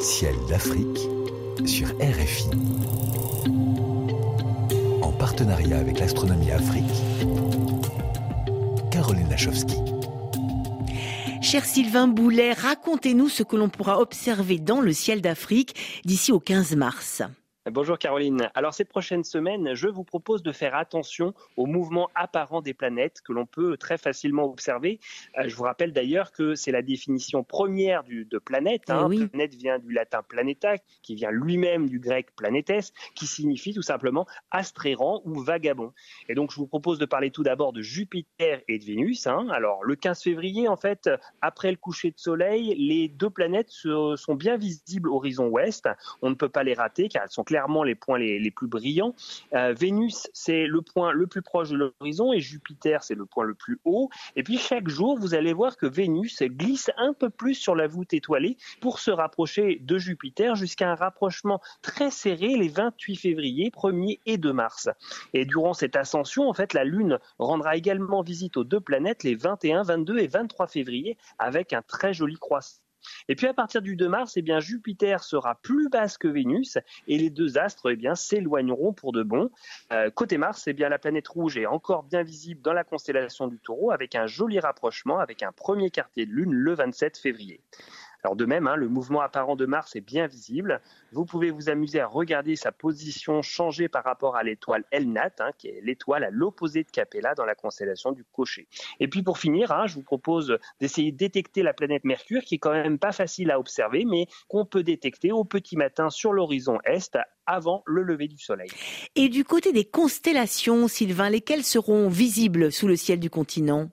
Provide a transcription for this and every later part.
Ciel d'Afrique sur RFI. En partenariat avec l'Astronomie Afrique, Caroline Lachowski. Cher Sylvain Boulet, racontez-nous ce que l'on pourra observer dans le ciel d'Afrique d'ici au 15 mars. Bonjour Caroline. Alors ces prochaines semaines, je vous propose de faire attention aux mouvements apparents des planètes que l'on peut très facilement observer. Euh, je vous rappelle d'ailleurs que c'est la définition première du, de planète. Eh Hein. oui. Planète vient du latin planeta, qui vient lui-même du grec planetes, qui signifie tout simplement astre errant ou vagabond. Et donc je vous propose de parler tout d'abord de Jupiter et de Vénus. hein. Alors le 15 février, en fait, après le coucher de soleil, les deux planètes sont bien visibles horizon ouest. On ne peut pas les rater car elles sont clairement les points les, plus brillants. Euh, Vénus, c'est le point le plus proche de l'horizon et Jupiter, c'est le point le plus haut. Et puis chaque jour, vous allez voir que Vénus glisse un peu plus sur la voûte étoilée pour se rapprocher de Jupiter jusqu'à un rapprochement très serré les 28 février, 1er et 2 mars. Et durant cette ascension, en fait, la Lune rendra également visite aux deux planètes les 21, 22 et 23 février avec un très joli croissant. Et puis à partir du 2 mars, eh Jupiter sera plus basse que Vénus et les deux astres eh s'éloigneront pour de bon. Euh, côté Mars, eh bien, la planète rouge est encore bien visible dans la constellation du taureau avec un joli rapprochement avec un premier quartier de lune le 27 février. Alors de même, hein, le mouvement apparent de Mars est bien visible. Vous pouvez vous amuser à regarder sa position changer par rapport à l'étoile Elnat, hein, qui est l'étoile à l'opposé de Capella dans la constellation du Cocher. Et puis pour finir, hein, je vous propose d'essayer de détecter la planète Mercure, qui est quand même pas facile à observer, mais qu'on peut détecter au petit matin sur l'horizon est avant le lever du soleil. Et du côté des constellations, Sylvain, lesquelles seront visibles sous le ciel du continent?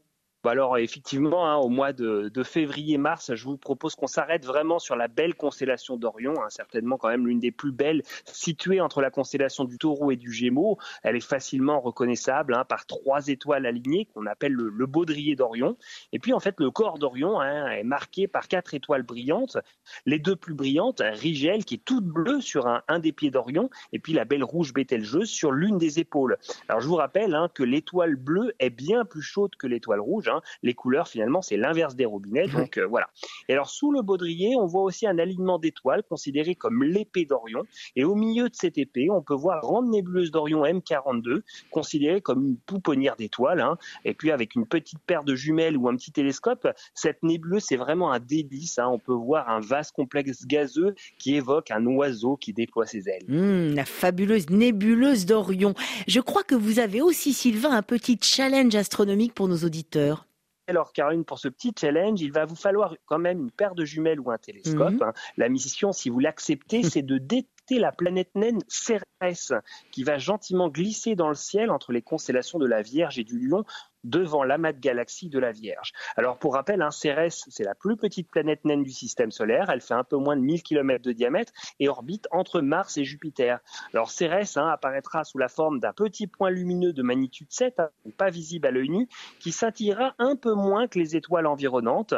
Bah alors effectivement, hein, au mois de, février-mars, je vous propose qu'on s'arrête vraiment sur la belle constellation d'Orion, hein, certainement quand même l'une des plus belles, située entre la constellation du Taureau et du Gémeaux. Elle est facilement reconnaissable hein, par trois étoiles alignées qu'on appelle le, baudrier d'Orion. Et puis en fait, le corps d'Orion est marqué par quatre étoiles brillantes. Les deux plus brillantes, Rigel qui est toute bleue sur un, des pieds d'Orion, et puis la belle rouge Bételgeuse sur l'une des épaules. Alors je vous rappelle que l'étoile bleue est bien plus chaude que l'étoile rouge. Hein. Les couleurs finalement c'est l'inverse des robinets. Donc euh, voilà. Et alors sous le baudrier, on voit aussi un alignement d'étoiles considéré comme l'épée d'Orion. Et au milieu de cette épée, on peut voir grande nébuleuse d'Orion M42, considérée comme une pouponnière d'étoiles. hein. Et puis avec une petite paire de jumelles ou un petit télescope, cette nébuleuse c'est vraiment un délice. hein. On peut voir un vaste complexe gazeux qui évoque un oiseau qui déploie ses ailes. Hmm, La fabuleuse nébuleuse d'Orion. Je crois que vous avez aussi, Sylvain, un petit challenge astronomique pour nos auditeurs. Alors, Caroline, pour ce petit challenge, il va vous falloir quand même une paire de jumelles ou un télescope. Mhm. hein. La mission, si vous l'acceptez, c'est de détecter la planète naine Cérès, qui va gentiment glisser dans le ciel entre les constellations de la Vierge et du Lion, devant l'amas de galaxies de la Vierge. Alors, pour rappel, hein, Cérès, c'est la plus petite planète naine du système solaire. Elle fait un peu moins de 1000 km de diamètre et orbite entre Mars et Jupiter. Alors, Cérès hein, apparaîtra sous la forme d'un petit point lumineux de magnitude 7, hein, pas visible à l'œil nu, qui scintillera un peu moins que les étoiles environnantes.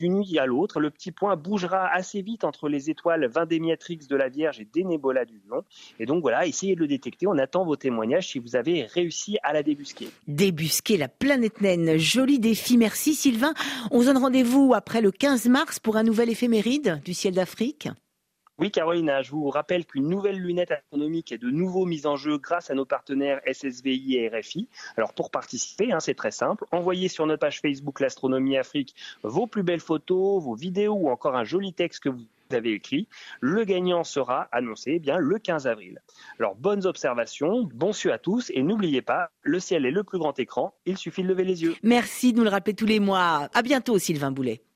D'une nuit à l'autre, le petit point bougera assez vite entre les étoiles Vindémiatrix de la Vierge et Dénébola du Lion. Et donc voilà, essayez de le détecter. On attend vos témoignages si vous avez réussi à la débusquer. Débusquer la planète naine. Joli défi. Merci, Sylvain. On se donne rendez-vous après le 15 mars pour un nouvel éphéméride du ciel d'Afrique. Oui, Carolina, je vous rappelle qu'une nouvelle lunette astronomique est de nouveau mise en jeu grâce à nos partenaires SSVI et RFI. Alors pour participer, hein, c'est très simple. Envoyez sur notre page Facebook l'Astronomie Afrique vos plus belles photos, vos vidéos ou encore un joli texte que vous avez écrit. Le gagnant sera annoncé eh le 15 avril. Alors bonnes observations, bon cieux à tous et n'oubliez pas, le ciel est le plus grand écran, il suffit de lever les yeux. Merci de nous le rappeler tous les mois. À bientôt, Sylvain Boulet.